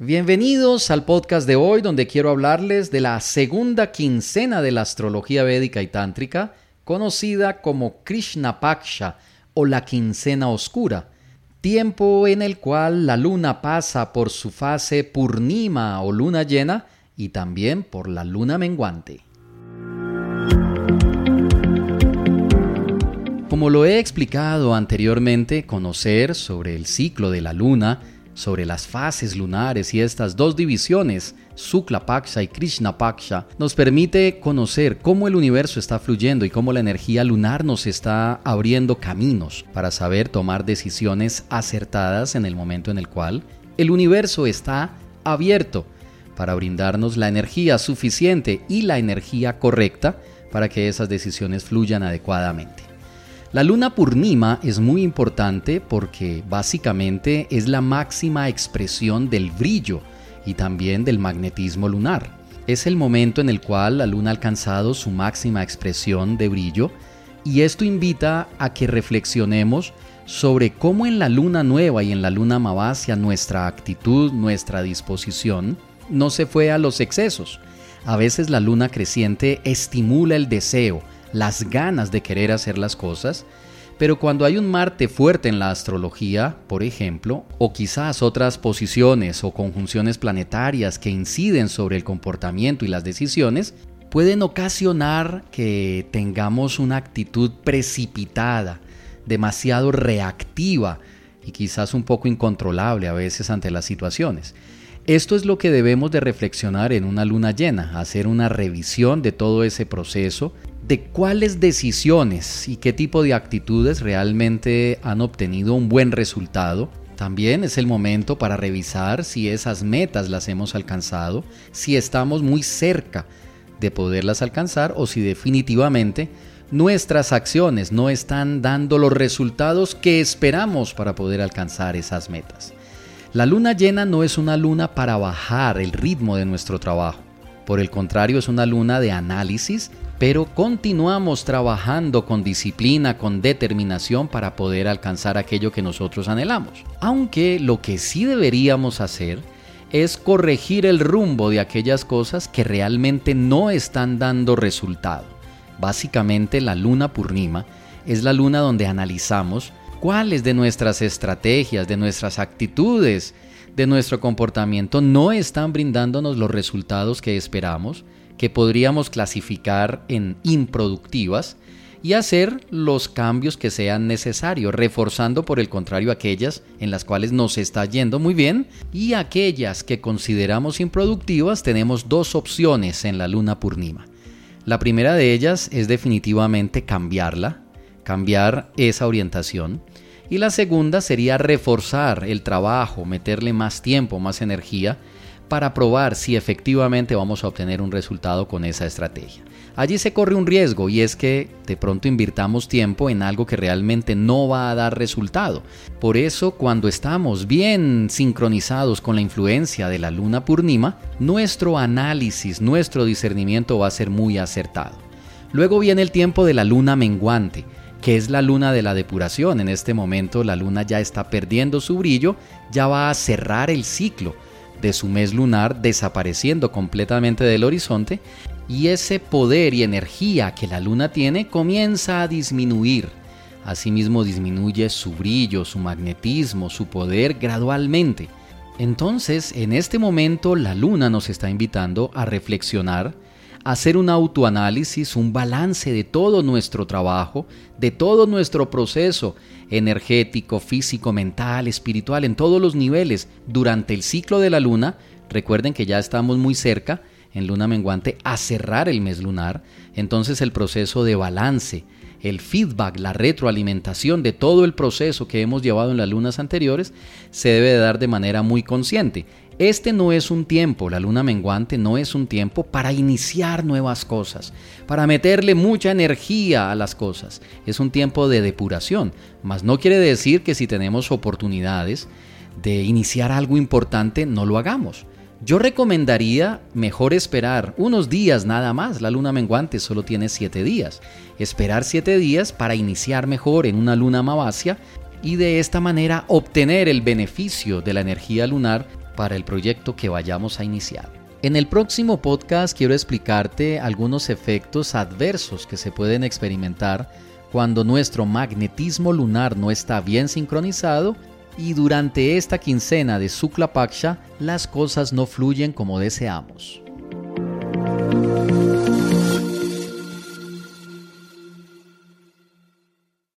Bienvenidos al podcast de hoy donde quiero hablarles de la segunda quincena de la astrología védica y tántrica, conocida como Krishna Paksha o la quincena oscura, tiempo en el cual la luna pasa por su fase purnima o luna llena y también por la luna menguante. Como lo he explicado anteriormente, conocer sobre el ciclo de la luna, sobre las fases lunares y estas dos divisiones, Sukla Paksha y Krishna Paksha, nos permite conocer cómo el universo está fluyendo y cómo la energía lunar nos está abriendo caminos para saber tomar decisiones acertadas en el momento en el cual el universo está abierto para brindarnos la energía suficiente y la energía correcta para que esas decisiones fluyan adecuadamente. La luna Purnima es muy importante porque básicamente es la máxima expresión del brillo y también del magnetismo lunar. Es el momento en el cual la luna ha alcanzado su máxima expresión de brillo y esto invita a que reflexionemos sobre cómo en la luna nueva y en la luna mavasia nuestra actitud, nuestra disposición no se fue a los excesos. A veces la luna creciente estimula el deseo, las ganas de querer hacer las cosas, pero cuando hay un Marte fuerte en la astrología, por ejemplo, o quizás otras posiciones o conjunciones planetarias que inciden sobre el comportamiento y las decisiones, pueden ocasionar que tengamos una actitud precipitada, demasiado reactiva y quizás un poco incontrolable a veces ante las situaciones. Esto es lo que debemos de reflexionar en una luna llena, hacer una revisión de todo ese proceso, de cuáles decisiones y qué tipo de actitudes realmente han obtenido un buen resultado. También es el momento para revisar si esas metas las hemos alcanzado, si estamos muy cerca de poderlas alcanzar o si definitivamente nuestras acciones no están dando los resultados que esperamos para poder alcanzar esas metas. La luna llena no es una luna para bajar el ritmo de nuestro trabajo. Por el contrario, es una luna de análisis pero continuamos trabajando con disciplina, con determinación para poder alcanzar aquello que nosotros anhelamos. Aunque lo que sí deberíamos hacer es corregir el rumbo de aquellas cosas que realmente no están dando resultado. Básicamente la luna Purnima es la luna donde analizamos cuáles de nuestras estrategias, de nuestras actitudes, de nuestro comportamiento no están brindándonos los resultados que esperamos que podríamos clasificar en improductivas y hacer los cambios que sean necesarios, reforzando por el contrario aquellas en las cuales nos está yendo muy bien y aquellas que consideramos improductivas tenemos dos opciones en la luna Purnima. La primera de ellas es definitivamente cambiarla, cambiar esa orientación. Y la segunda sería reforzar el trabajo, meterle más tiempo, más energía para probar si efectivamente vamos a obtener un resultado con esa estrategia. Allí se corre un riesgo y es que de pronto invirtamos tiempo en algo que realmente no va a dar resultado. Por eso cuando estamos bien sincronizados con la influencia de la luna Purnima, nuestro análisis, nuestro discernimiento va a ser muy acertado. Luego viene el tiempo de la luna menguante, que es la luna de la depuración. En este momento la luna ya está perdiendo su brillo, ya va a cerrar el ciclo de su mes lunar desapareciendo completamente del horizonte y ese poder y energía que la luna tiene comienza a disminuir. Asimismo disminuye su brillo, su magnetismo, su poder gradualmente. Entonces, en este momento la luna nos está invitando a reflexionar hacer un autoanálisis, un balance de todo nuestro trabajo, de todo nuestro proceso energético, físico, mental, espiritual, en todos los niveles durante el ciclo de la luna. Recuerden que ya estamos muy cerca en luna menguante a cerrar el mes lunar, entonces el proceso de balance, el feedback, la retroalimentación de todo el proceso que hemos llevado en las lunas anteriores se debe de dar de manera muy consciente. Este no es un tiempo, la luna menguante no es un tiempo para iniciar nuevas cosas, para meterle mucha energía a las cosas. Es un tiempo de depuración, mas no quiere decir que si tenemos oportunidades de iniciar algo importante no lo hagamos. Yo recomendaría mejor esperar unos días nada más. La luna menguante solo tiene siete días. Esperar siete días para iniciar mejor en una luna mavasia y de esta manera obtener el beneficio de la energía lunar para el proyecto que vayamos a iniciar. En el próximo podcast quiero explicarte algunos efectos adversos que se pueden experimentar cuando nuestro magnetismo lunar no está bien sincronizado y durante esta quincena de Sukla Paksha las cosas no fluyen como deseamos.